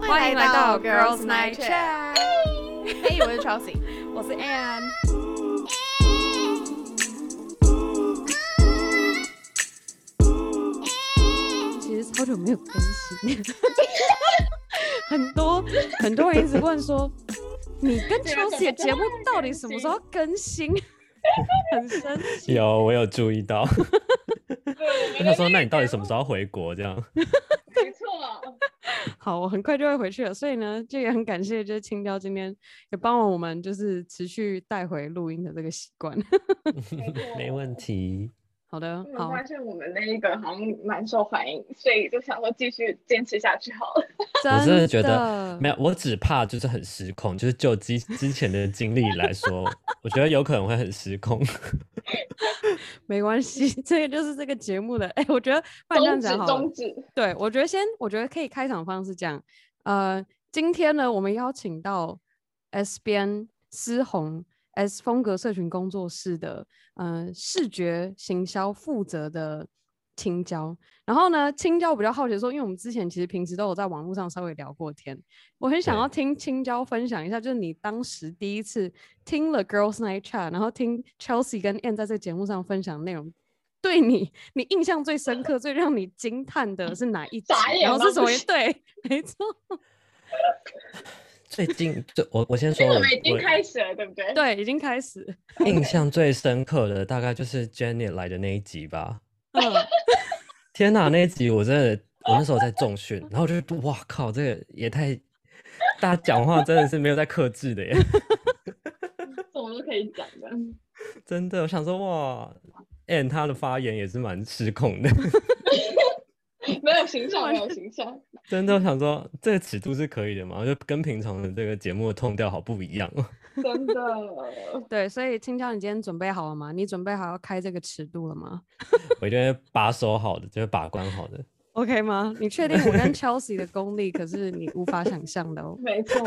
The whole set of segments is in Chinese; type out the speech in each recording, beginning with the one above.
欢迎来到 Girls Night Chat。嘿，我是 Chelsea，我是 Anne。其实好久没有更新，很多很多人一直问说，你跟 Chelsea 的节目到底什么时候更新？很生气。有，我有注意到。我想说，那你到底什么时候回国？这样。好，我很快就会回去了，所以呢，就也很感谢，就是青椒今天也帮我们，就是持续带回录音的这个习惯。没问题。好的，好。发现我们那一个好像蛮受欢迎，所以就想说继续坚持下去好了。我真的觉得没有，我只怕就是很失控，就是就之之前的经历来说，我觉得有可能会很失控。没关系，这个就是这个节目的。哎，我觉得这样讲好。终止。对，我觉得先，我觉得可以开场方式这样。呃，今天呢，我们邀请到 S 边思红。S 风格社群工作室的嗯视觉行销负责的青椒，然后呢，青椒比较好奇说，因为我们之前其实平时都有在网络上稍微聊过天，我很想要听青椒分享一下，就是你当时第一次听了 Girls Night Chat，然后听 Chelsea 跟 Anne 在这个节目上分享内容，对你你印象最深刻、最让你惊叹的是哪一集？然后是什么？对，没错。最近，就我我先说，我们已经开始了，对不对？对，已经开始。印象最深刻的大概就是 Jenny 来的那一集吧。嗯 天哪，那一集我真的，我那时候在重训，然后就是哇靠，这个也太，大家讲话真的是没有在克制的耶。什么都可以讲的。真的，我想说哇，And 他的发言也是蛮失控的。没有形象，没有形象。真的想说，这个尺度是可以的嘛？就跟平常的这个节目的痛调好不一样哦。真的。对，所以青椒，你今天准备好了吗？你准备好要开这个尺度了吗？我觉得把守好的，就是把关好的。OK 吗？你确定我跟 Chelsea 的功力可是你无法想象的哦。没错。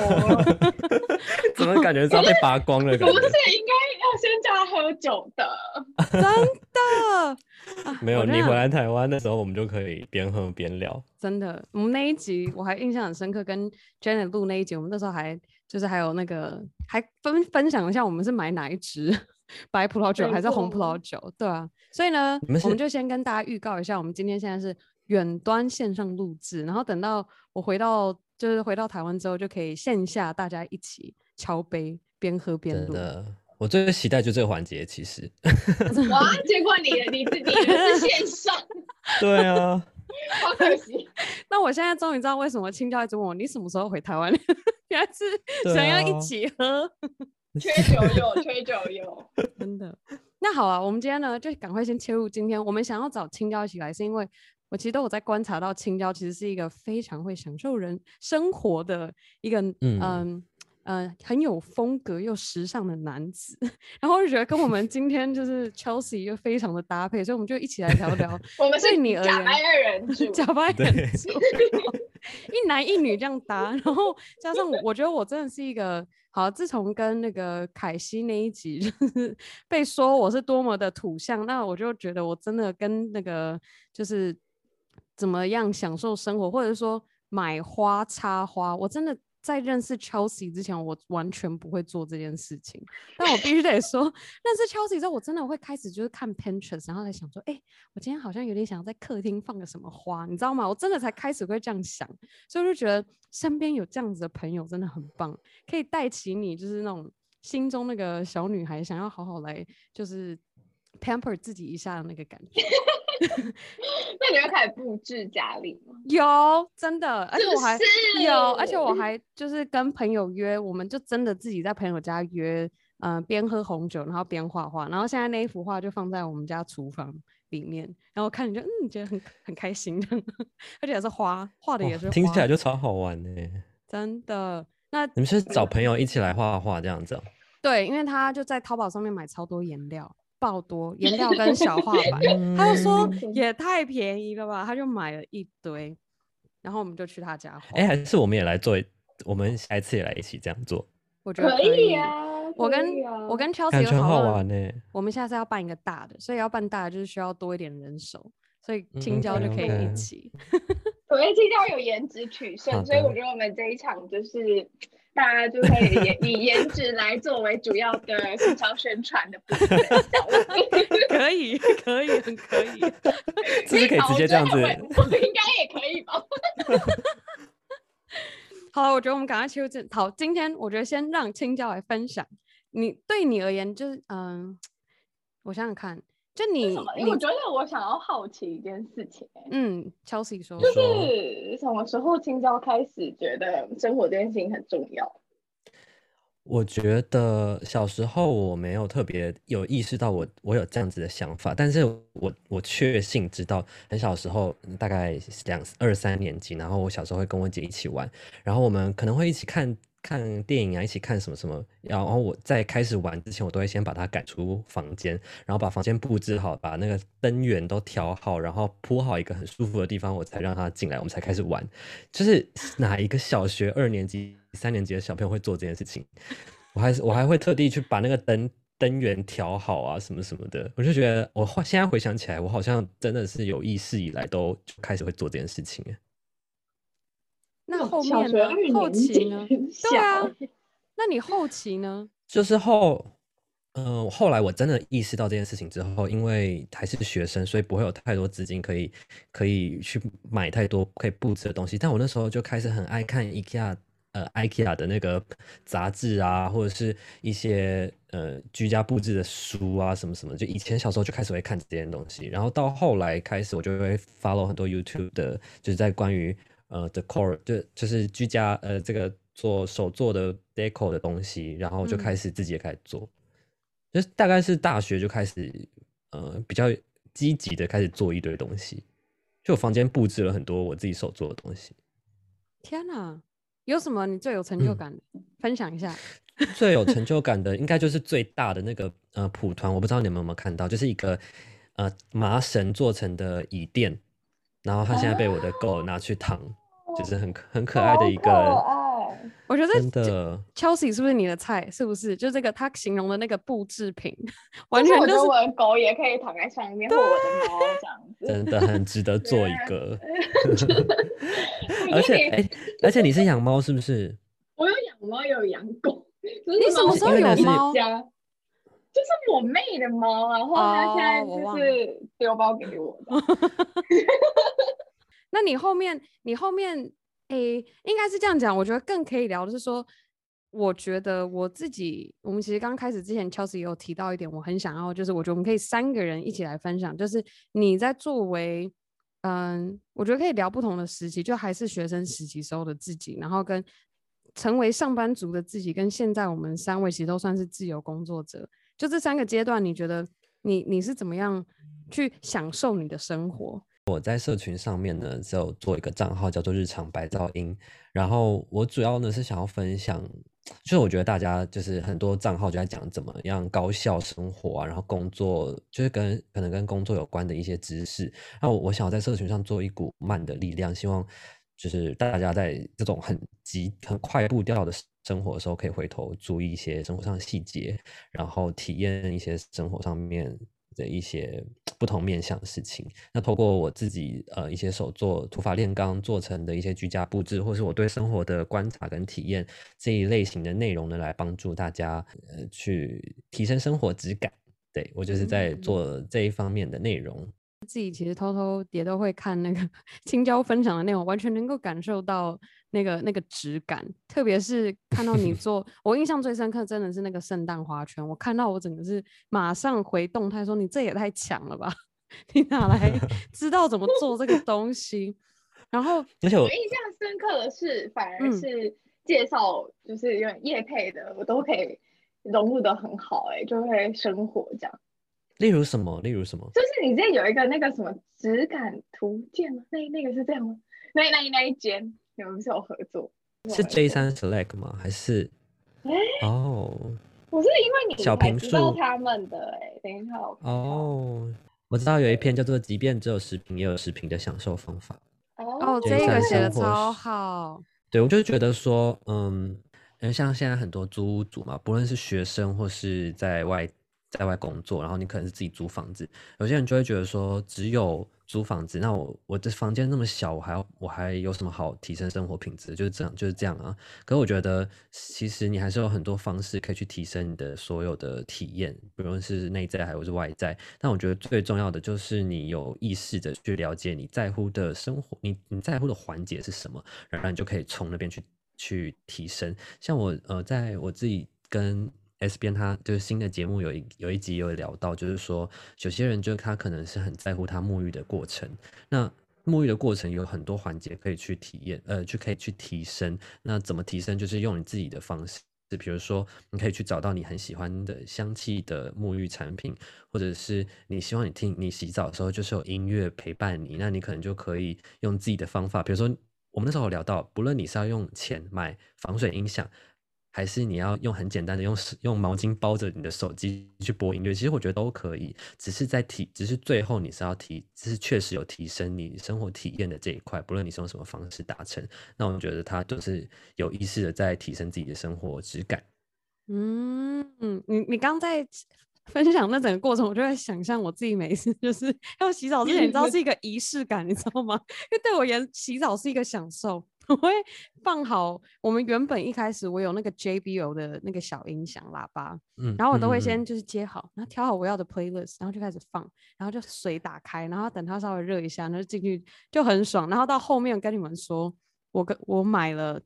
怎么感觉是要被扒光了？不是，应该要先叫他喝酒的。真的？没有，你回来台湾的时候，我们就可以边喝边聊。真的，我们那一集我还印象很深刻，跟 Janet 录那一集，我们那时候还就是还有那个还分分享一下，我们是买哪一支 白葡萄酒还是红葡萄酒？对啊。所以呢，我们就先跟大家预告一下，我们今天现在是。远端线上录制，然后等到我回到就是回到台湾之后，就可以线下大家一起敲杯，边喝边录。我最期待就这个环节，其实。哇！结果你你自己是线上。对啊。好可惜。那我现在终于知道为什么青椒一直问我你什么时候回台湾，原来是想要一起喝。缺酒友，缺酒友。真的。那好啊，我们今天呢就赶快先切入今天。我们想要找青椒一起来，是因为。我其实都有在观察到青椒，其实是一个非常会享受人生活的一个嗯嗯很有风格又时尚的男子，然后我就觉得跟我们今天就是 Chelsea 又非常的搭配，所以我们就一起来聊聊。我们对你而言，假白二人组，假白二人 组，一男一女这样搭，然后加上我，我觉得我真的是一个好。自从跟那个凯西那一集就是被说我是多么的土象，那我就觉得我真的跟那个就是。怎么样享受生活，或者说买花插花？我真的在认识 Chelsea 之前，我完全不会做这件事情。但我必须得说，认识 Chelsea 之后，我真的会开始就是看 Pinterest，然后在想说，哎，我今天好像有点想在客厅放个什么花，你知道吗？我真的才开始会这样想，所以我就觉得身边有这样子的朋友真的很棒，可以带起你就是那种心中那个小女孩想要好好来就是 pamper 自己一下的那个感觉。那你要开始布置家里吗？有，真的，而且我还有，而且我还就是跟朋友约，我们就真的自己在朋友家约，嗯，边喝红酒，然后边画画，然后现在那一幅画就放在我们家厨房里面，然后看你就嗯，觉得很很开心，而且也是花画的也是，听起来就超好玩呢。真的。那你们是找朋友一起来画画这样子？对，因为他就在淘宝上面买超多颜料。爆多颜料跟小画板，他就说也太便宜了吧，他就买了一堆，然后我们就去他家画。哎，还是我们也来做，我们下一次也来一起这样做。我觉得可以啊，我跟我跟 Chelsea 有好玩呢。我们下次要办一个大的，所以要办大的就是需要多一点人手，所以青椒就可以一起。我觉得青椒有颜值取胜，所以我觉得我们这一场就是大家就可以以以颜值来作为主要的营销宣传的部分。可以，可以，很可以。是不是可以直接这样子？我应该也可以吧。好，我觉得我们赶快切入正。好，今天我觉得先让青椒来分享。你对你而言，就是嗯，我想想看，就你，因为我觉得我想要好奇一件事情。嗯，Chelsea 说，就是什么时候青椒开始觉得生活这件事情很重要？我觉得小时候我没有特别有意识到我我有这样子的想法，但是我我确信知道很小时候大概两二三年级，然后我小时候会跟我姐一起玩，然后我们可能会一起看看电影啊，一起看什么什么，然后我在开始玩之前，我都会先把他赶出房间，然后把房间布置好，把那个灯源都调好，然后铺好一个很舒服的地方，我才让他进来，我们才开始玩。就是哪一个小学二年级？三年级的小朋友会做这件事情，我还是我还会特地去把那个灯灯源调好啊，什么什么的。我就觉得我现在回想起来，我好像真的是有意识以来都开始会做这件事情。那后面呢？后期呢？对啊，那你后期呢？就是后，嗯，后来我真的意识到这件事情之后，因为还是学生，所以不会有太多资金可以可以去买太多可以布置的东西。但我那时候就开始很爱看 IKEA。呃，IKEA 的那个杂志啊，或者是一些呃居家布置的书啊，什么什么，就以前小时候就开始会看这些东西，然后到后来开始，我就会 follow 很多 YouTube 的，就是在关于呃 decor 就就是居家呃这个做手做的 deco 的东西，然后就开始自己也开始做，就是大概是大学就开始呃比较积极的开始做一堆东西，就房间布置了很多我自己手做的东西。天哪！有什么你最有成就感的？分享一下。最有成就感的应该就是最大的那个呃蒲团，我不知道你们有没有看到，就是一个呃麻绳做成的椅垫，然后它现在被我的狗拿去躺，就是很很可爱的一个。我觉得真的，Chelsea 是不是你的菜？是不是？就这个他形容的那个布制品，完全就是我的狗也可以躺在上面，或我的猫这样子，真的很值得做一个。而且，哎，而且你是养猫是不是？我有养猫，有养狗。你什么时候有猫？就是我妹的猫，然后她现在就是丢包给我的。那你后面，你后面。诶，应该是这样讲。我觉得更可以聊的是说，我觉得我自己，我们其实刚开始之前，Chelsea 也有提到一点，我很想要，就是我觉得我们可以三个人一起来分享，就是你在作为，嗯，我觉得可以聊不同的时期，就还是学生时期时候的自己，然后跟成为上班族的自己，跟现在我们三位其实都算是自由工作者，就这三个阶段，你觉得你你是怎么样去享受你的生活？我在社群上面呢，就做一个账号叫做“日常白噪音”，然后我主要呢是想要分享，就是我觉得大家就是很多账号就在讲怎么样高效生活啊，然后工作就是跟可能跟工作有关的一些知识，那我想要在社群上做一股慢的力量，希望就是大家在这种很急很快步调的生活的时候，可以回头注意一些生活上的细节，然后体验一些生活上面。的一些不同面向的事情，那透过我自己呃一些手作土法炼钢做成的一些居家布置，或是我对生活的观察跟体验这一类型的内容呢，来帮助大家呃去提升生活质感。对我就是在做这一方面的内容。自己其实偷偷也都会看那个 青椒分享的内容，完全能够感受到那个那个质感。特别是 看到你做，我印象最深刻真的是那个圣诞花圈。我看到我整个是马上回动态说：“你这也太强了吧！你哪来知道怎么做这个东西？”然后，而且我印象深刻的是，反而是介绍就是有点叶配的，我都可以融入的很好，哎，就会生活这样。例如什么？例如什么？就是你这有一个那个什么质感图鉴吗？那那个是这样吗？那那那一间你们不是有合作？是 J 三 Select 吗？还是？哦，我是因为你小平数他们的哎，等一下哦，我知道有一篇叫做“即便只有十瓶，也有十瓶的享受方法”。哦，这个写的超好。对，我就觉得说，嗯，像现在很多租屋主嘛，不论是学生或是在外。在外工作，然后你可能是自己租房子，有些人就会觉得说，只有租房子，那我我的房间那么小，我还要我还有什么好提升生活品质？就是这样就是这样啊。可是我觉得其实你还是有很多方式可以去提升你的所有的体验，不论是内在还是外在。但我觉得最重要的就是你有意识的去了解你在乎的生活，你你在乎的环节是什么，然后你就可以从那边去去提升。像我呃，在我自己跟 S 边他就是新的节目有一有一集有聊到，就是说有些人就他可能是很在乎他沐浴的过程，那沐浴的过程有很多环节可以去体验，呃，就可以去提升。那怎么提升？就是用你自己的方式，就比如说你可以去找到你很喜欢的香气的沐浴产品，或者是你希望你听你洗澡的时候就是有音乐陪伴你，那你可能就可以用自己的方法，比如说我们那时候有聊到，不论你是要用钱买防水音响。还是你要用很简单的用用毛巾包着你的手机去播音乐，其实我觉得都可以，只是在提，只是最后你是要提，只是确实有提升你生活体验的这一块，不论你是用什么方式达成，那我觉得它就是有意识的在提升自己的生活质感。嗯嗯，你你刚在分享那整个过程，我就在想象我自己每次就是 要洗澡之前，你知道是一个仪式感，你知道吗？因为对我而言，洗澡是一个享受。我会放好，我们原本一开始我有那个 JBL 的那个小音响喇叭，嗯，然后我都会先就是接好，然后调好我要的 playlist，然后就开始放，然后就水打开，然后等它稍微热一下，然后进去就很爽。然后到后面跟你们说，我跟我买了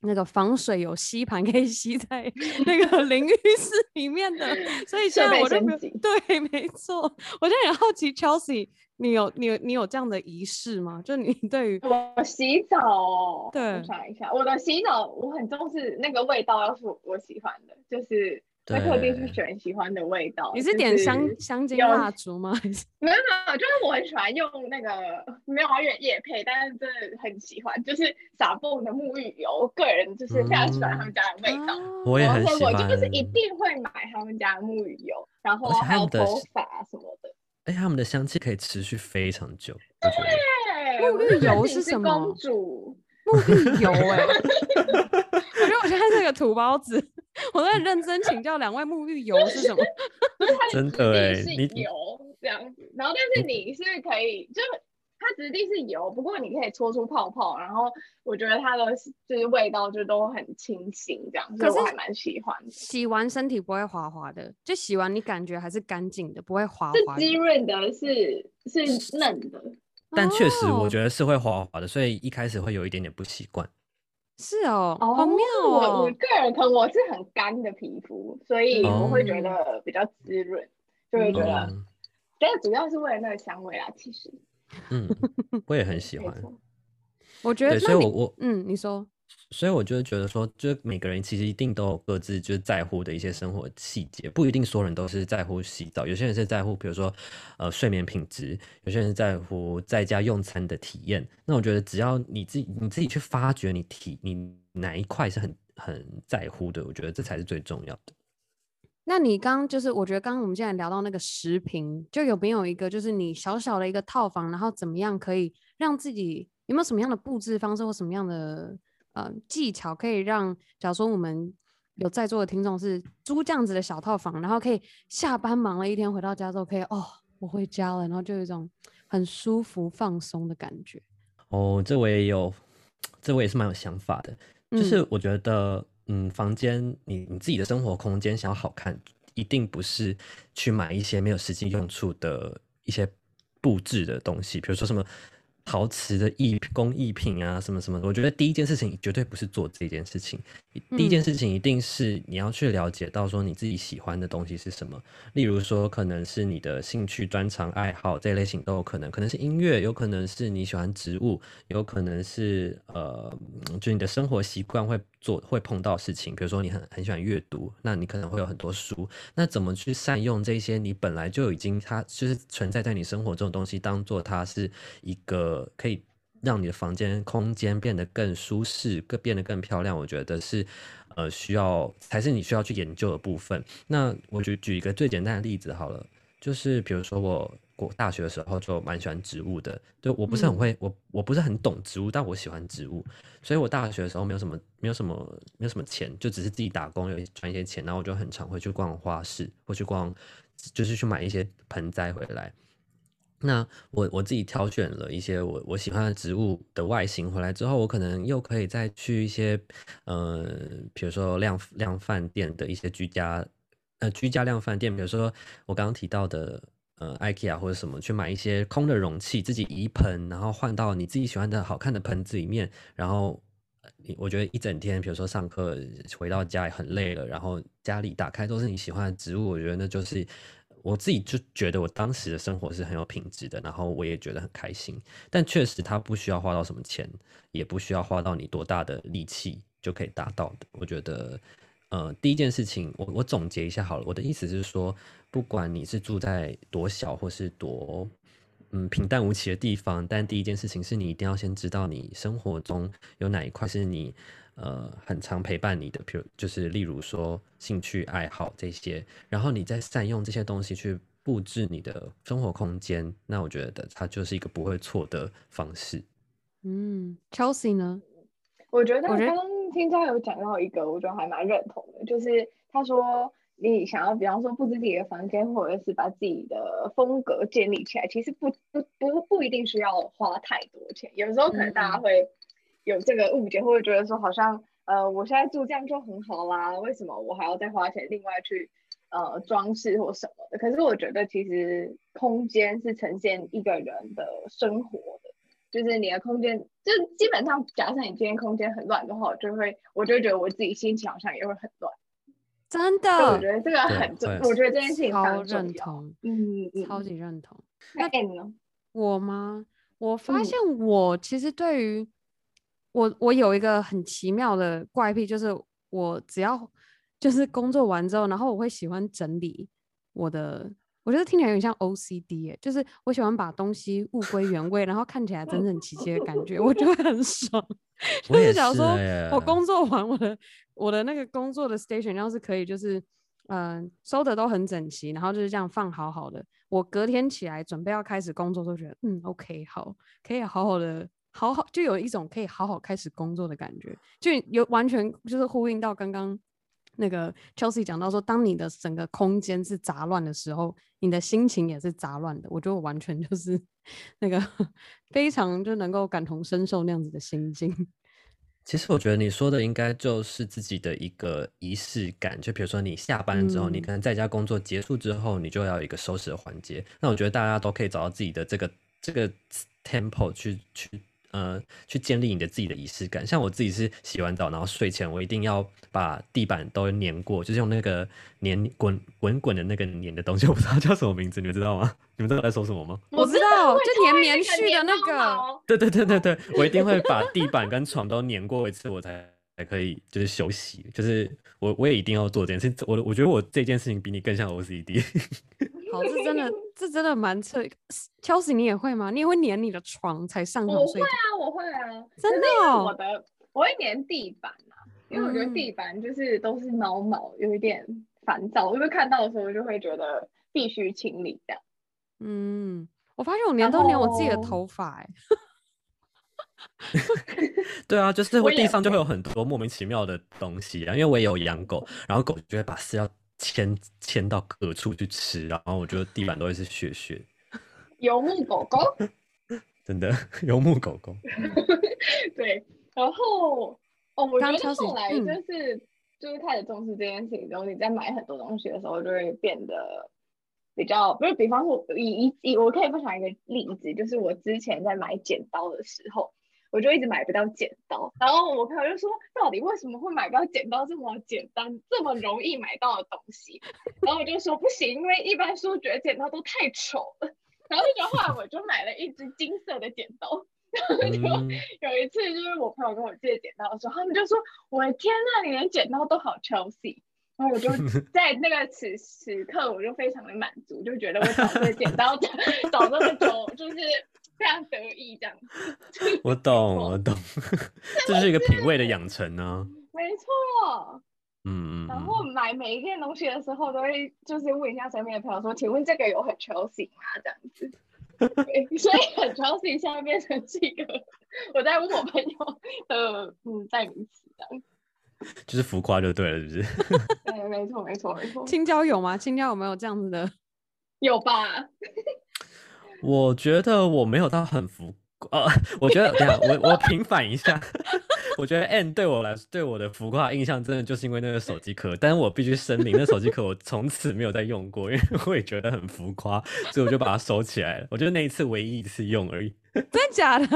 那个防水有吸盘可以吸在 那个淋浴室里面的，所以现在我就对，没错，我现在很好奇 Chelsea。你有你有你有这样的仪式吗？就你 对于我洗澡，对，我想一下，我的洗澡我很重视那个味道，要是我喜欢的，就是会特地去选喜欢的味道。你是点香香精蜡烛吗？没有没有，就是我很喜欢用那个没有越夜配，但是真的很喜欢，就是撒蹦的沐浴油，个人就是非常喜欢他们家的味道。我也很喜欢，我就是一定会买他们家沐浴油，然后还有头发什么的。哎，他们的香气可以持续非常久。对，沐浴油是什么？公主沐浴油 哎，我觉得我现在是个土包子，我在认真请教两位沐浴油是什么？真的哎，你油这样子，然后但是你是可以就。它质地是油，不过你可以搓出泡泡，然后我觉得它的就是味道就都很清新，这样，所以我还蛮喜欢的。洗完身体不会滑滑的，就洗完你感觉还是干净的，不会滑滑。是滋润的，是是嫩的。但确实我觉得是会滑滑的，所以一开始会有一点点不习惯。是哦，好妙哦！我我个人可能我是很干的皮肤，所以我会觉得比较滋润，就会觉得，但主要是为了那个香味啦，其实。嗯，我也很喜欢。我觉得，所以我我嗯，你说，所以我就觉得说，就是每个人其实一定都有各自就是在乎的一些生活细节，不一定所有人都是在乎洗澡，有些人是在乎，比如说呃睡眠品质，有些人在乎在家用餐的体验。那我觉得只要你自己你自己去发掘你体你哪一块是很很在乎的，我觉得这才是最重要的。那你刚就是，我觉得刚刚我们现在聊到那个十平，就有没有一个就是你小小的一个套房，然后怎么样可以让自己有没有什么样的布置方式或什么样的呃技巧，可以让假如说我们有在座的听众是租这样子的小套房，然后可以下班忙了一天回到家之后，可以哦我回家了，然后就有一种很舒服放松的感觉。哦，这我也有，这我也是蛮有想法的，就是我觉得。嗯，房间你你自己的生活空间想要好看，一定不是去买一些没有实际用处的一些布置的东西，比如说什么。陶瓷的艺工艺品啊，什么什么，我觉得第一件事情绝对不是做这件事情，第一件事情一定是你要去了解到说你自己喜欢的东西是什么。例如说，可能是你的兴趣、专长、爱好这一类型都有可能，可能是音乐，有可能是你喜欢植物，有可能是呃，就你的生活习惯会做会碰到事情，比如说你很很喜欢阅读，那你可能会有很多书。那怎么去善用这些你本来就已经它就是存在在你生活中的东西，当做它是一个。可以让你的房间空间变得更舒适，更变得更漂亮。我觉得是，呃，需要才是你需要去研究的部分。那我就举一个最简单的例子好了，就是比如说我我大学的时候就蛮喜欢植物的，就我不是很会，我我不是很懂植物，但我喜欢植物，所以我大学的时候没有什么没有什么没有什么钱，就只是自己打工有赚一些钱，然后我就很常会去逛花市，或去逛，就是去买一些盆栽回来。那我我自己挑选了一些我我喜欢的植物的外形回来之后，我可能又可以再去一些呃，比如说量量饭店的一些居家呃居家量饭店，比如说我刚刚提到的呃 IKEA 或者什么，去买一些空的容器，自己移盆，然后换到你自己喜欢的好看的盆子里面，然后我觉得一整天，比如说上课回到家也很累了，然后家里打开都是你喜欢的植物，我觉得那就是。我自己就觉得我当时的生活是很有品质的，然后我也觉得很开心。但确实，它不需要花到什么钱，也不需要花到你多大的力气就可以达到的。我觉得，呃，第一件事情，我我总结一下好了。我的意思是说，不管你是住在多小或是多嗯平淡无奇的地方，但第一件事情是你一定要先知道你生活中有哪一块是你。呃，很常陪伴你的，譬如就是例如说兴趣爱好这些，然后你再善用这些东西去布置你的生活空间，那我觉得它就是一个不会错的方式。嗯，Chelsea 呢？我觉得刚刚听他有讲到一个，我觉得还蛮认同的，就是他说你想要，比方说布置自己的房间，或者是把自己的风格建立起来，其实不不不不一定需要花太多钱，有时候可能大家会。有这个误解，或者觉得说好像呃，我现在住这样就很好啦，为什么我还要再花钱另外去呃装饰或什么的？可是我觉得其实空间是呈现一个人的生活的，就是你的空间，就基本上假设你今天空间很乱的话，我就会我就觉得我自己心情好像也会很乱。真的，我觉得这个很重，我觉得这件事情超认同，嗯嗯，超级认同。那你呢？我吗？我发现我其实对于我我有一个很奇妙的怪癖，就是我只要 就是工作完之后，然后我会喜欢整理我的，我觉得听起来有点像 OCD 哎，就是我喜欢把东西物归原位，然后看起来整整齐齐的感觉，我就会很爽。就是假如说我工作完，我的我的那个工作的 station 要是可以就是嗯收的都很整齐，然后就是这样放好好的，我隔天起来准备要开始工作，都觉得嗯 OK 好，可以好好的。好好就有一种可以好好开始工作的感觉，就有完全就是呼应到刚刚那个 Chelsea 讲到说，当你的整个空间是杂乱的时候，你的心情也是杂乱的。我觉得我完全就是 那个非常就能够感同身受那样子的心境。其实我觉得你说的应该就是自己的一个仪式感，就比如说你下班之后，你可能在家工作结束之后，你就要有一个收拾的环节。那我觉得大家都可以找到自己的这个这个 tempo 去去。呃，去建立你的自己的仪式感。像我自己是洗完澡，然后睡前我一定要把地板都粘过，就是用那个粘滚滚滚的那个粘的东西，我不知道叫什么名字，你们知道吗？你们知道在说什么吗？我知道，就粘棉絮的那个。对对对对对，我一定会把地板跟床都粘过一次，我才才可以就是休息。就是我我也一定要做这件事。我我觉得我这件事情比你更像 OCD。好，这真的，这真的蛮扯。Chelsea，你也会吗？你也会粘你的床才上床睡？我会啊，我会啊，真的。我的我会粘地板啊，因为我觉得地板就是都是毛毛，有一点烦躁。因为看到的时候就会觉得必须清理掉。嗯，我发现我粘都粘我自己的头发，哎。对啊，就是会地上就会有很多莫名其妙的东西啊。因为我也有养狗，然后狗就会把饲料。牵牵到各处去吃，然后我觉得地板都会是血血。游牧狗狗，真的游牧狗狗。对，然后哦，我觉得后来就是就是开始重视这件事情之后，你在买很多东西的时候就会变得比较，不是，比方说以以以我可以分享一个例子，就是我之前在买剪刀的时候。我就一直买不到剪刀，然后我朋友就说：“到底为什么会买不到剪刀这么简单、这么容易买到的东西？”然后我就说：“不行，因为一般说觉得剪刀都太丑了。”然后就后来我就买了一支金色的剪刀。然后就 有一次，就是我朋友跟我借剪刀的时候，他们就说：“我的天呐，你连剪刀都好 Chelsea。”然后我就 在那个此时刻，我就非常的满足，就觉得我找这个剪刀 找找那么久，就是。非常得意这样，我 懂我懂，这是一个品味的养成呢。没错，嗯嗯。然后买每一件东西的时候，都会就是问一下身边的朋友说：“请问这个有很 Chelsea 吗？”这样子。所以很 Chelsea 现在变成是一个我在问我朋友的嗯代名词这样。就是浮夸就对了，是不是？对，没错没错没错。青椒有吗？青椒有没有这样子的？有吧。我觉得我没有到很浮呃，我觉得等下我我平反一下，我觉得 N 对我来对我的浮夸印象真的就是因为那个手机壳，但是我必须声明，那手机壳我从此没有再用过，因为我也觉得很浮夸，所以我就把它收起来了。我觉得那一次唯一一次用而已。真的假的？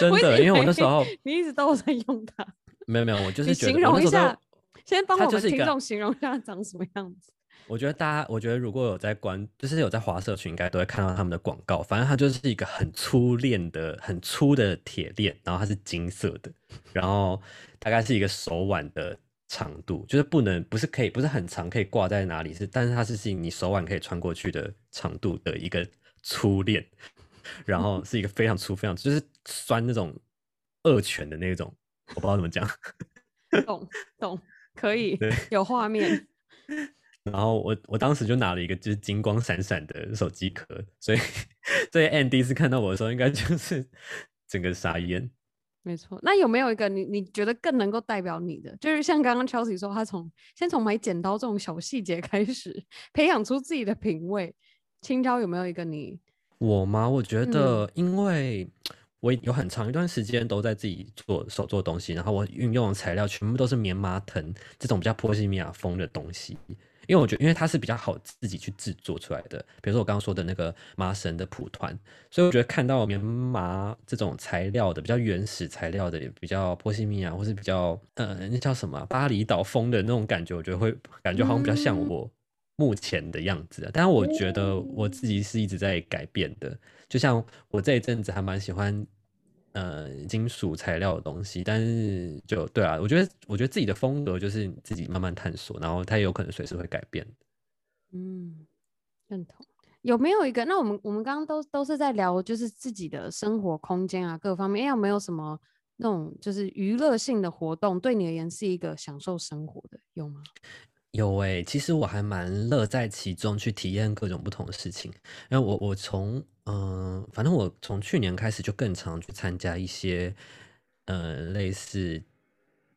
真的，因为我那时候你一直都在用它。没有没有，我就是形容一下，先帮我们听众形容一下长什么样子。我觉得大家，我觉得如果有在关，就是有在华社群，应该都会看到他们的广告。反正它就是一个很粗链的、很粗的铁链，然后它是金色的，然后大概是一个手腕的长度，就是不能不是可以不是很长，可以挂在哪里是，但是它是是你手腕可以穿过去的长度的一个粗链，然后 是一个非常粗、非常就是拴那种恶犬的那种，我不知道怎么讲。懂懂，可以有画面。然后我我当时就拿了一个就是金光闪闪的手机壳，所以所以 Andy 第一次看到我的时候，应该就是 整个傻眼。没错，那有没有一个你你觉得更能够代表你的？就是像刚刚 Chelsea 说，他从先从买剪刀这种小细节开始，培养出自己的品味。青椒有没有一个你？我吗？我觉得，因为我有很长一段时间都在自己做手做东西，然后我运用的材料全部都是棉麻藤这种比较波西米亚风的东西。因为我觉得，因为它是比较好自己去制作出来的，比如说我刚刚说的那个麻绳的蒲团，所以我觉得看到棉麻这种材料的比较原始材料的，也比较波西米亚或是比较呃那叫什么巴厘岛风的那种感觉，我觉得会感觉好像比较像我目前的样子。但是我觉得我自己是一直在改变的，就像我这一阵子还蛮喜欢。呃，金属材料的东西，但是就对啊，我觉得，我觉得自己的风格就是自己慢慢探索，然后它也有可能随时会改变。嗯，认同。有没有一个？那我们我们刚刚都都是在聊，就是自己的生活空间啊，各方面，有没有什么那种就是娱乐性的活动，对你而言是一个享受生活的，有吗？有诶，其实我还蛮乐在其中，去体验各种不同的事情。因为我我从嗯，反正我从去年开始就更常去参加一些，呃，类似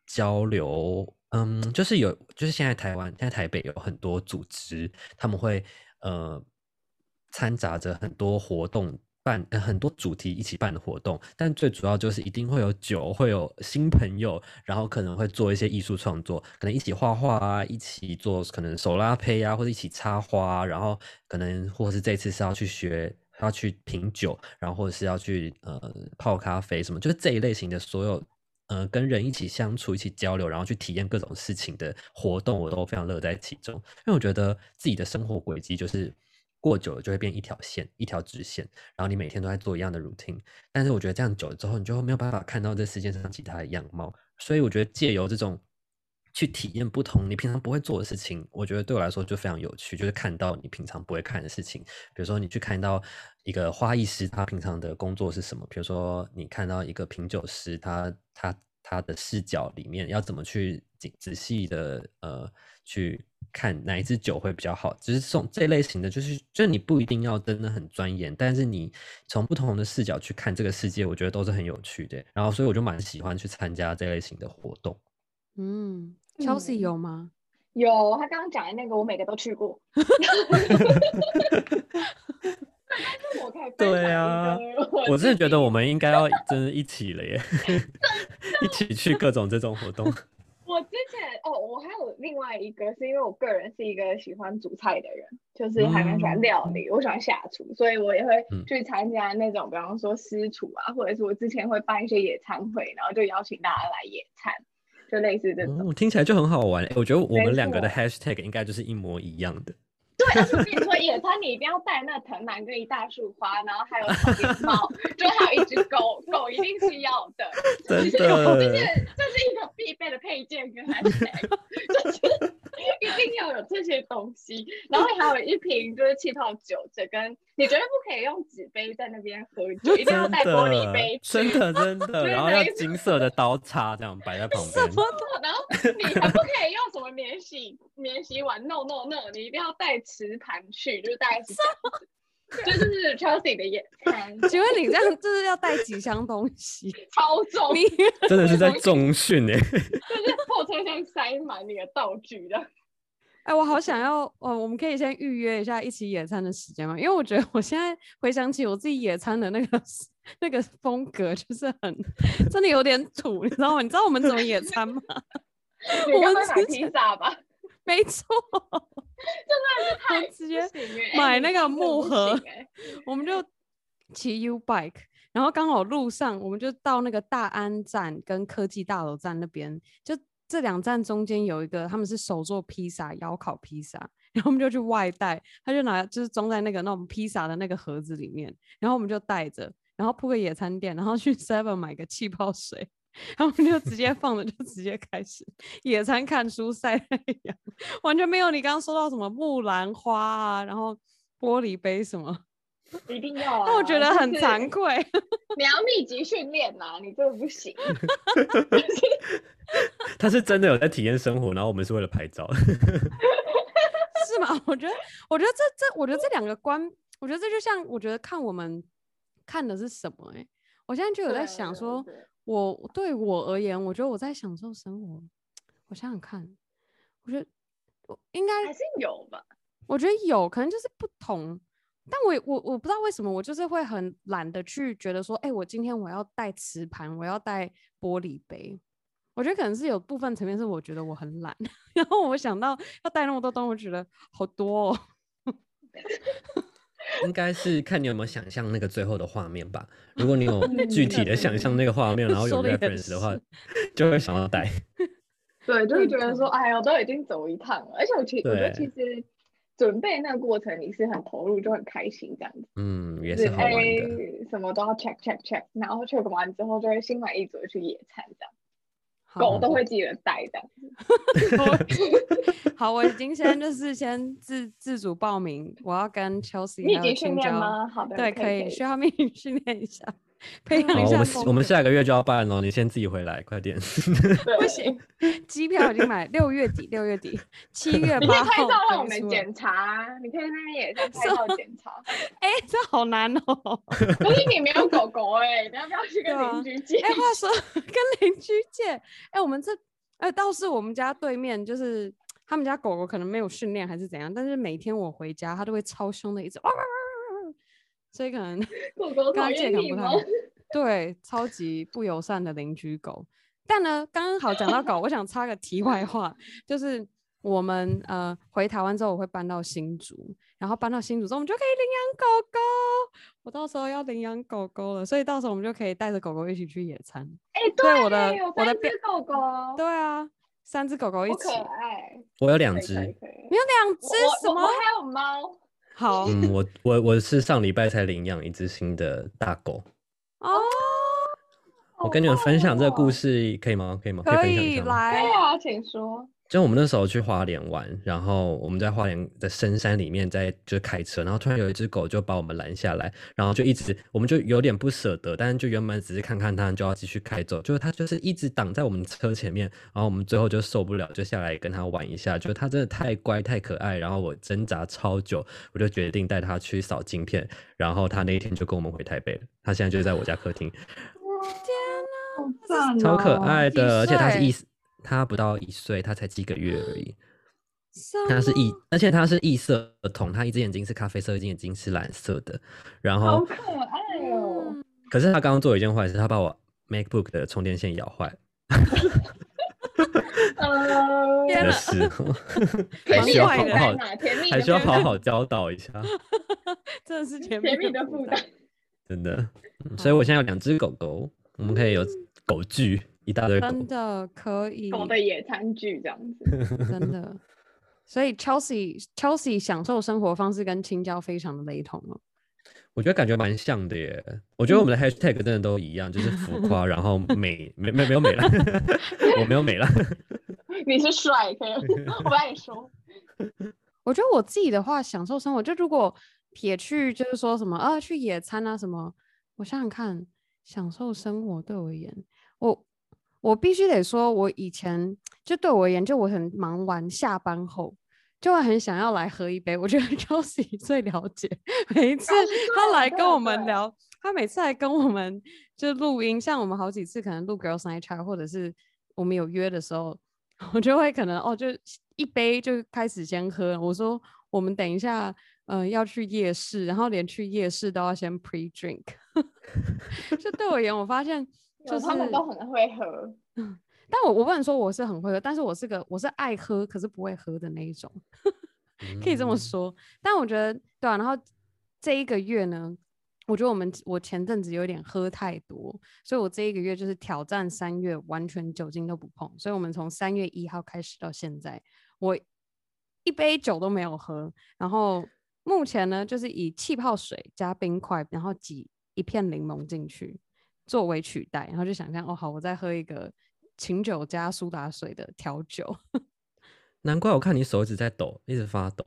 交流，嗯，就是有，就是现在台湾，现在台北有很多组织，他们会呃掺杂着很多活动，办很多主题一起办的活动，但最主要就是一定会有酒，会有新朋友，然后可能会做一些艺术创作，可能一起画画啊，一起做可能手拉胚啊，或者一起插花，然后可能或是这次是要去学。要去品酒，然后或者是要去呃泡咖啡什么，就是这一类型的所有呃跟人一起相处、一起交流，然后去体验各种事情的活动，我都非常乐在其中。因为我觉得自己的生活轨迹就是过久了就会变一条线、一条直线，然后你每天都在做一样的 routine。但是我觉得这样久了之后，你就没有办法看到这世界上其他的样貌。所以我觉得借由这种。去体验不同你平常不会做的事情，我觉得对我来说就非常有趣。就是看到你平常不会看的事情，比如说你去看到一个花艺师，他平常的工作是什么？比如说你看到一个品酒师，他他他的视角里面要怎么去仔仔细的呃去看哪一支酒会比较好？只是送这类型的，就是就是你不一定要真的很钻研，但是你从不同的视角去看这个世界，我觉得都是很有趣的。然后所以我就蛮喜欢去参加这类型的活动。嗯，Chelsea 有吗？有，他刚刚讲的那个，我每个都去过。对啊，我真的觉得我们应该要真的一起了耶，一起去各种这种活动。我之前哦，我还有另外一个，是因为我个人是一个喜欢煮菜的人，就是还蛮喜欢料理，我喜欢下厨，所以我也会去参加那种，比方说私厨啊，或者是我之前会办一些野餐会，然后就邀请大家来野餐。就类似这种，听起来就很好玩。我觉得我们两个的 hashtag 应该就是一模一样的。对，而且我跟你说，野餐你一定要带那藤蔓跟一大束花，然后还有草莓猫，就还有一只狗狗，一定是要的。真的，这是这是一个必备的配件跟 hashtag，就是 一定要有这些东西。然后还有一瓶就是气泡酒，这跟你绝对不可以用纸杯在那边喝酒，一定要带玻璃杯。真的真的，然后要金色的刀叉这样摆在旁边。然后你还不可以用什么免洗免洗碗，no no no，你一定要带。瓷盘去，就是大概是这，就是 Chelsea 的野餐。请问你这样就是要带几箱东西？超重，真的是在重训哎，就是后车厢塞满你的道具的。哎，我好想要哦，我们可以先预约一下一起野餐的时间吗？因为我觉得我现在回想起我自己野餐的那个那个风格，就是很真的有点土，你知道吗？你知道我们怎么野餐吗？我们吃披萨吧。没错，真的是太直接买那个木盒，我们就骑 U bike，然后刚好路上我们就到那个大安站跟科技大楼站那边，就这两站中间有一个他们是手做披萨，窑烤披萨，然后我们就去外带，他就拿就是装在那个那种披萨的那个盒子里面，然后我们就带着，然后铺个野餐垫，然后去 Seven 买个气泡水。然后我们就直接放着，就直接开始野餐、看书、晒太阳，完全没有你刚刚说到什么木兰花啊，然后玻璃杯什么，一定要啊！那我觉得很惭愧。你要密集训练呐，你这个不行。他是真的有在体验生活，然后我们是为了拍照，是吗？我觉得，我觉得这这，我觉得这两个观，我觉得这就像，我觉得看我们看的是什么？哎，我现在就有在想说。我对我而言，我觉得我在享受生活。我想想看，我觉得我应该还是有吧。我觉得有可能就是不同，但我我我不知道为什么，我就是会很懒得去觉得说，哎，我今天我要带瓷盘，我要带玻璃杯。我觉得可能是有部分层面是我觉得我很懒，然后我想到要带那么多东西，我觉得好多。哦。应该是看你有没有想象那个最后的画面吧。如果你有 具体的想象那个画面，然后有 reference 的话，就会想要带。对，就会觉得说，哎呀，都已经走一趟了，而且我其我觉得其实准备那个过程你是很投入，就很开心这样子。嗯，也是好玩的。什么都要 check check check，然后 check 完之后就会心满意足的去野餐这样。狗都会记得带的。好，我已经先 就是先自自主报名，我要跟 Chelsea 你已经训练吗？好的，对，可以，需要密集 训练一下。培养一下。我们我们下个月就要办了，你先自己回来，快点。不行，机票已经买，六月底，六月底，七月八号。你可以拍照让我们检查，你可以那边也在拍照检查。哎，这好难哦。不是你没有狗狗哎，你要不要去跟邻居借？哎，话说跟邻居借，哎，我们这哎倒是我们家对面，就是他们家狗狗可能没有训练还是怎样，但是每天我回家，它都会超凶的一直哇哇哇。所以可能刚刚借可能不太对，超级不友善的邻居狗。但呢，刚刚好讲到狗，我想插个题外话，就是我们呃回台湾之后，我会搬到新竹，然后搬到新竹之后，我们就可以领养狗狗。我到时候要领养狗狗了，所以到时候我们就可以带着狗狗一起去野餐。哎，对，我的我的狗狗，对啊，三只狗狗一起，可爱。我有两只，你有两只什么？我还有猫。好，嗯，我我我是上礼拜才领养一只新的大狗哦。我跟你们分享这个故事可以吗？可以吗？可以来啊，请说。就我们那时候去花莲玩，然后我们在花莲的深山里面在就开车，然后突然有一只狗就把我们拦下来，然后就一直我们就有点不舍得，但是就原本只是看看它，就要继续开走，就是它就是一直挡在我们车前面，然后我们最后就受不了，就下来跟它玩一下，就它真的太乖太可爱，然后我挣扎超久，我就决定带它去扫镜片，然后它那一天就跟我们回台北了，它现在就在我家客厅。天哪，超可爱的，而且它是意思。它不到一岁，他才几个月而已。他是异，而且他是异色瞳，他一只眼睛是咖啡色，一只眼睛是蓝色的。然后好可爱哦。可是他刚刚做了一件坏事，他把我 MacBook 的充电线咬坏。天哪！还需要好好，还需要好好教导一下。真的是甜蜜的负担。真的，所以我现在有两只狗狗，我们可以有狗聚。一大堆真的可以狗的野餐具这样子，真的。所以 Chelsea Chelsea 享受生活方式跟青椒非常的雷同哦。我觉得感觉蛮像的耶。我觉得我们的 Hashtag 真的都一样，就是浮夸，然后美没没没有美了，我没有美了。你是帅，可以，我帮你说。我觉得我自己的话，享受生活，就如果撇去就是说什么啊，去野餐啊什么，我想想看，享受生活对我而言，我。我必须得说，我以前就对我而言，就我很忙完下班后，就会很想要来喝一杯。我觉得 Josie 最了解，每一次他来跟我们聊，他每次来跟我们就录音，像我们好几次可能录 Girls Night Chat，或者是我们有约的时候，我就会可能哦，就一杯就开始先喝。我说我们等一下，嗯，要去夜市，然后连去夜市都要先 pre drink。就对我而言，我发现就是他们都很会喝。但我我不能说我是很会喝，但是我是个我是爱喝可是不会喝的那一种，可以这么说。但我觉得对啊，然后这一个月呢，我觉得我们我前阵子有点喝太多，所以我这一个月就是挑战三月完全酒精都不碰。所以我们从三月一号开始到现在，我一杯酒都没有喝。然后目前呢，就是以气泡水加冰块，然后挤一片柠檬进去作为取代，然后就想象哦，好，我再喝一个。琴酒加苏打水的调酒，难怪我看你手一直在抖，一直发抖。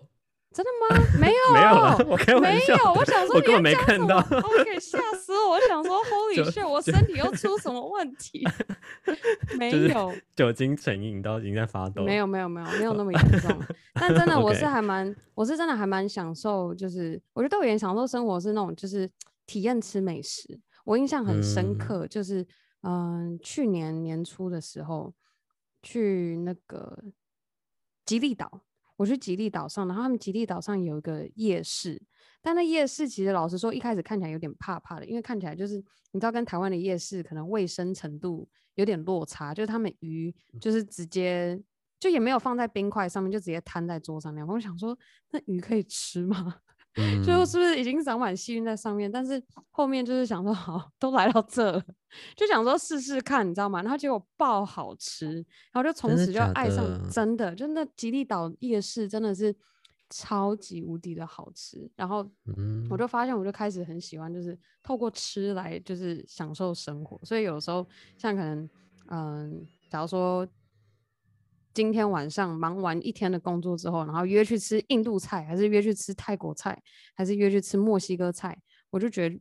真的吗？没有，没有了，我开玩笑。没有，我想说，我根本没看到。OK，吓死我！我想说，Holy shit，我身体又出什么问题？没有，酒精成瘾到已经在发抖。没有，没有，没有，没有那么严重。但真的，我是还蛮，我是真的还蛮享受，就是我觉得我也享受生活是那种，就是体验吃美食。我印象很深刻，就是。嗯，去年年初的时候，去那个吉利岛，我去吉利岛上，然后他们吉利岛上有一个夜市，但那夜市其实老实说，一开始看起来有点怕怕的，因为看起来就是你知道，跟台湾的夜市可能卫生程度有点落差，就是他们鱼就是直接就也没有放在冰块上面，就直接摊在桌上那样。我想说，那鱼可以吃吗？最后是不是已经长满细菌在上面？但是后面就是想说，好，都来到这了，就想说试试看，你知道吗？然后结果爆好吃，然后就从此就爱上，真的，就那吉利岛夜市真的是超级无敌的好吃。然后我就发现，我就开始很喜欢，就是透过吃来就是享受生活。所以有时候像可能，嗯，假如说。今天晚上忙完一天的工作之后，然后约去吃印度菜，还是约去吃泰国菜，还是约去吃墨西哥菜？我就觉得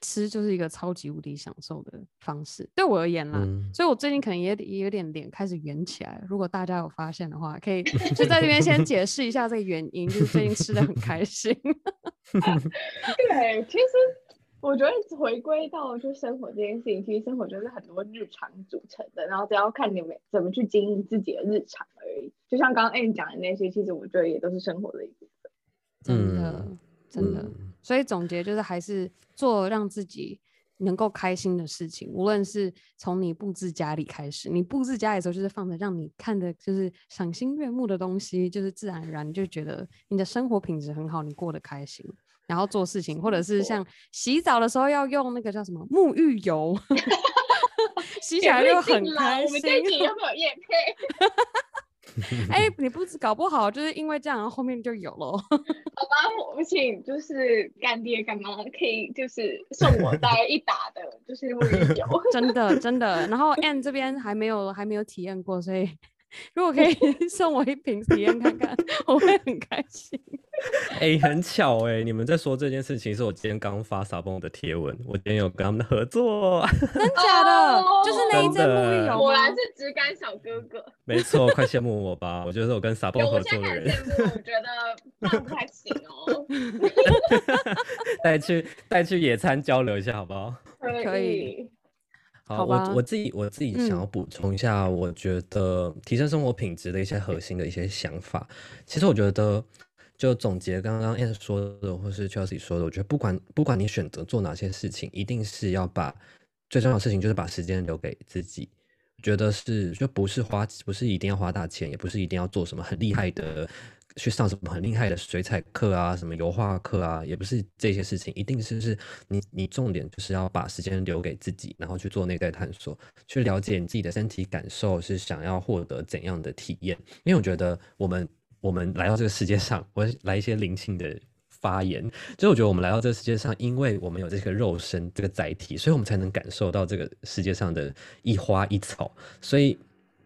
吃就是一个超级无敌享受的方式，对我而言啦。所以我最近可能也也有点脸开始圆起来。如果大家有发现的话，可以 就在这边先解释一下这个原因，就是最近吃的很开心。对，其实。我觉得回归到就生活这件事情，其实生活就是很多日常组成的，然后只要看你们怎么去经营自己的日常而已。就像刚刚 A 讲的那些，其实我觉得也都是生活的一部分。真的，真的。所以总结就是，还是做让自己能够开心的事情。无论是从你布置家里开始，你布置家里的时候，就是放着让你看的就是赏心悦目的东西，就是自然而然就觉得你的生活品质很好，你过得开心。然后做事情，或者是像洗澡的时候要用那个叫什么沐浴油，洗起来就很开心。我们这集有没有验配？哎，你不知搞不好就是因为这样，后面就有了。好吧，我请就是干爹干妈可以就是送我大概一打的，就是沐浴油。真的真的。然后 Anne 这边还没有还没有体验过，所以。如果可以送我一瓶体验看看，我会很开心。哎，很巧哎，你们在说这件事情，是我今天刚发撒蹦的贴文，我今天有跟他们的合作，真假的？就是那一阵沐浴油，果然是直感小哥哥。没错，快羡慕我吧！我觉得我跟撒蹦合作的人，我觉得那不太行哦。带去带去野餐交流一下好不好？可以。好，我我自己我自己想要补充一下，我觉得提升生活品质的一些核心的一些想法。其实我觉得，就总结刚刚 Anne 说的，或是 Chelsea 说的，我觉得不管不管你选择做哪些事情，一定是要把最重要的事情就是把时间留给自己。觉得是就不是花，不是一定要花大钱，也不是一定要做什么很厉害的。去上什么很厉害的水彩课啊，什么油画课啊，也不是这些事情，一定是是你你重点就是要把时间留给自己，然后去做内在探索，去了解你自己的身体感受是想要获得怎样的体验。因为我觉得我们我们来到这个世界上，我来一些灵性的发言，就我觉得我们来到这个世界上，因为我们有这个肉身这个载体，所以我们才能感受到这个世界上的一花一草，所以。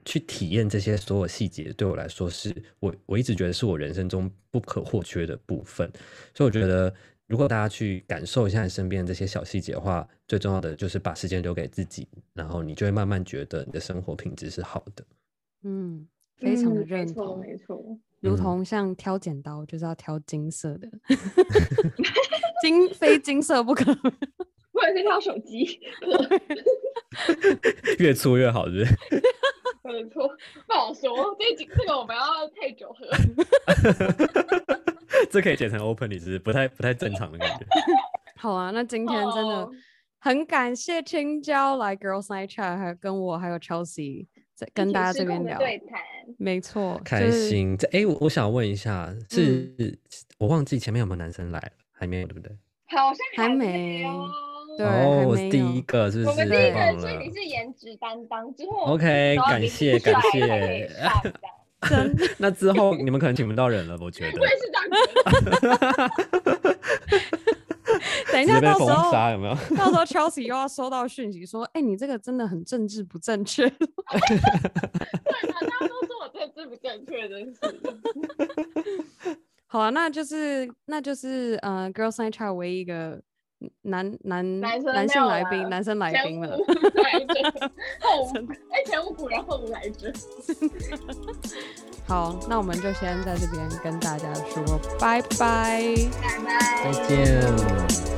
去体验这些所有细节，对我来说是我我一直觉得是我人生中不可或缺的部分。所以我觉得，如果大家去感受一下你身边这些小细节的话，最重要的就是把时间留给自己，然后你就会慢慢觉得你的生活品质是好的。嗯，非常的认同，没错，如同像挑剪刀就是要挑金色的，金非金色不可，或者是挑手机，越粗越好，是不是？没错，不好说。多，这几这个我们要太久喝。这可以剪成 open，你是不太不太正常的感觉。好啊，那今天真的很感谢青椒来 Girls Night Chat，还有跟我还有 Chelsea 在跟大家这边聊对谈，没错，开心。这哎，我我想问一下，是我忘记前面有没有男生来了，还没有对不对？好像还没。对，我是第一个，是不是？我们第一个，所以你是颜值担当。之后 OK，感谢感谢。真，那之后你们可能请不到人了，我觉得。我也是这样子。等一下，到时候有没有？到时候 Chelsea 又要收到讯息说：“哎，你这个真的很政治不正确。”对啊，大家都说我政治不正确，真是。好啊，那就是那就是呃，Girls Night Chat 唯一一个。男男男性来宾，男生来宾了。后哎，前无古人后无来者。好，那我们就先在这边跟大家说拜拜，拜拜，再见。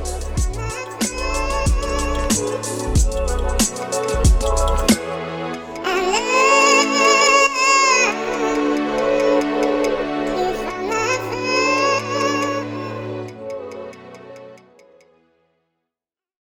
Thank you.